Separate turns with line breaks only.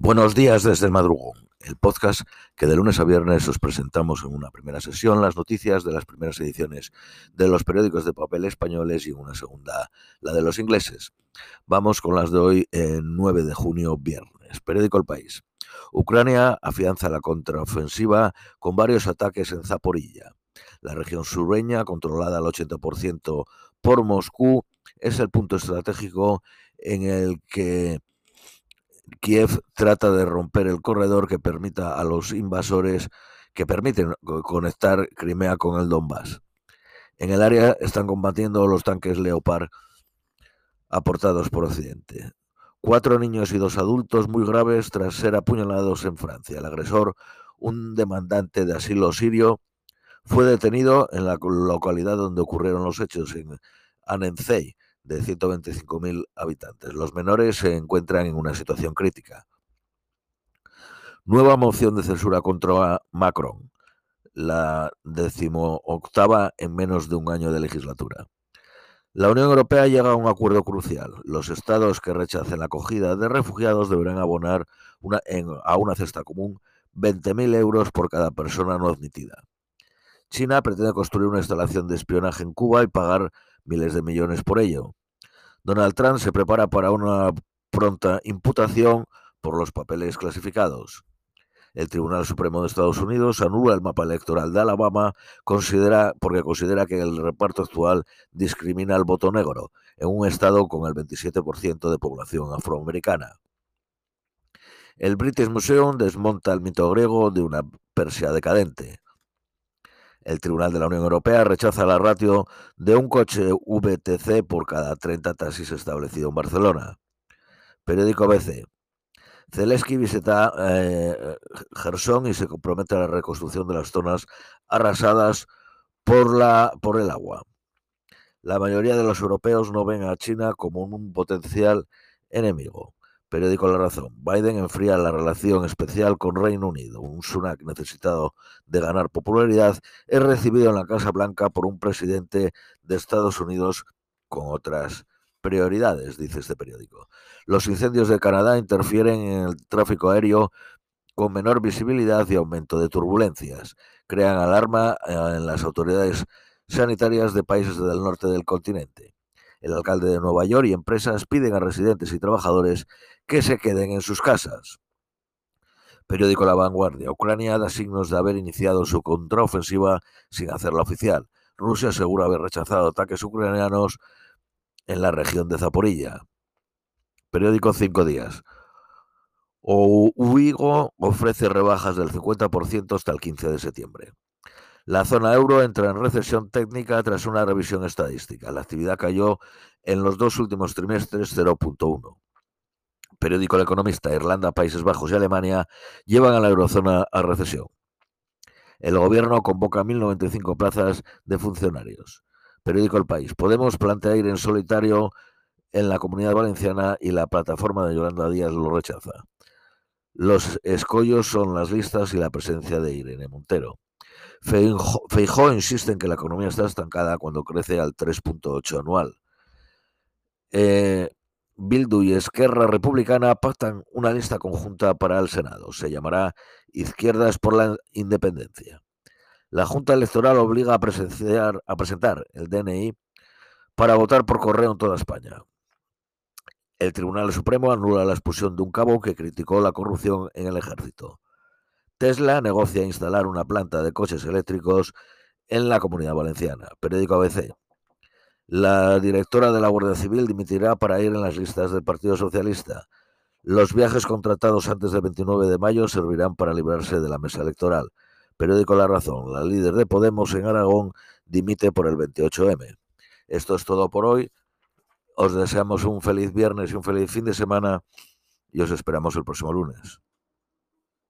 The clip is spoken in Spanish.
Buenos días desde el madrugón, el podcast que de lunes a viernes os presentamos en una primera sesión las noticias de las primeras ediciones de los periódicos de papel españoles y en una segunda la de los ingleses. Vamos con las de hoy, en 9 de junio, viernes. Periódico El País. Ucrania afianza la contraofensiva con varios ataques en Zaporilla. La región sureña, controlada al 80% por Moscú, es el punto estratégico en el que Kiev trata de romper el corredor que permita a los invasores que permiten conectar Crimea con el Donbass. En el área están combatiendo los tanques Leopard aportados por Occidente. Cuatro niños y dos adultos muy graves tras ser apuñalados en Francia. El agresor, un demandante de asilo sirio, fue detenido en la localidad donde ocurrieron los hechos, en Anenzei, de 125.000 habitantes. Los menores se encuentran en una situación crítica. Nueva moción de censura contra Macron, la decimoctava en menos de un año de legislatura. La Unión Europea llega a un acuerdo crucial. Los estados que rechacen la acogida de refugiados deberán abonar a una cesta común 20.000 euros por cada persona no admitida. China pretende construir una instalación de espionaje en Cuba y pagar miles de millones por ello. Donald Trump se prepara para una pronta imputación por los papeles clasificados. El Tribunal Supremo de Estados Unidos anula el mapa electoral de Alabama considera, porque considera que el reparto actual discrimina al voto negro en un estado con el 27% de población afroamericana. El British Museum desmonta el mito griego de una Persia decadente. El Tribunal de la Unión Europea rechaza la ratio de un coche VTC por cada 30 taxis establecido en Barcelona. Periódico ABC. Zelensky visita eh, Gerson y se compromete a la reconstrucción de las zonas arrasadas por, la, por el agua. La mayoría de los europeos no ven a China como un potencial enemigo. Periódico La Razón. Biden enfría la relación especial con Reino Unido. Un Sunak necesitado de ganar popularidad es recibido en la Casa Blanca por un presidente de Estados Unidos con otras prioridades, dice este periódico. Los incendios de Canadá interfieren en el tráfico aéreo con menor visibilidad y aumento de turbulencias. Crean alarma eh, en las autoridades sanitarias de países del norte del continente. El alcalde de Nueva York y empresas piden a residentes y trabajadores que se queden en sus casas. Periódico La Vanguardia. Ucrania da signos de haber iniciado su contraofensiva sin hacerla oficial. Rusia asegura haber rechazado ataques ucranianos en la región de Zaporilla. Periódico Cinco Días. Uigo ofrece rebajas del 50% hasta el 15 de septiembre. La zona euro entra en recesión técnica tras una revisión estadística. La actividad cayó en los dos últimos trimestres 0.1. Periódico El Economista, Irlanda, Países Bajos y Alemania llevan a la eurozona a recesión. El gobierno convoca 1.095 plazas de funcionarios. Periódico El País. Podemos plantear ir en solitario en la comunidad valenciana y la plataforma de Yolanda Díaz lo rechaza. Los escollos son las listas y la presencia de Irene Montero. Feijó insiste en que la economía está estancada cuando crece al 3.8 anual. Eh, Bildu y Esquerra Republicana pactan una lista conjunta para el Senado. Se llamará Izquierdas por la Independencia. La Junta Electoral obliga a, a presentar el DNI para votar por correo en toda España. El Tribunal Supremo anula la expulsión de un cabo que criticó la corrupción en el ejército. Tesla negocia instalar una planta de coches eléctricos en la comunidad valenciana. Periódico ABC. La directora de la Guardia Civil dimitirá para ir en las listas del Partido Socialista. Los viajes contratados antes del 29 de mayo servirán para librarse de la mesa electoral. Periódico La Razón. La líder de Podemos en Aragón dimite por el 28M. Esto es todo por hoy. Os deseamos un feliz viernes y un feliz fin de semana y os esperamos el próximo lunes.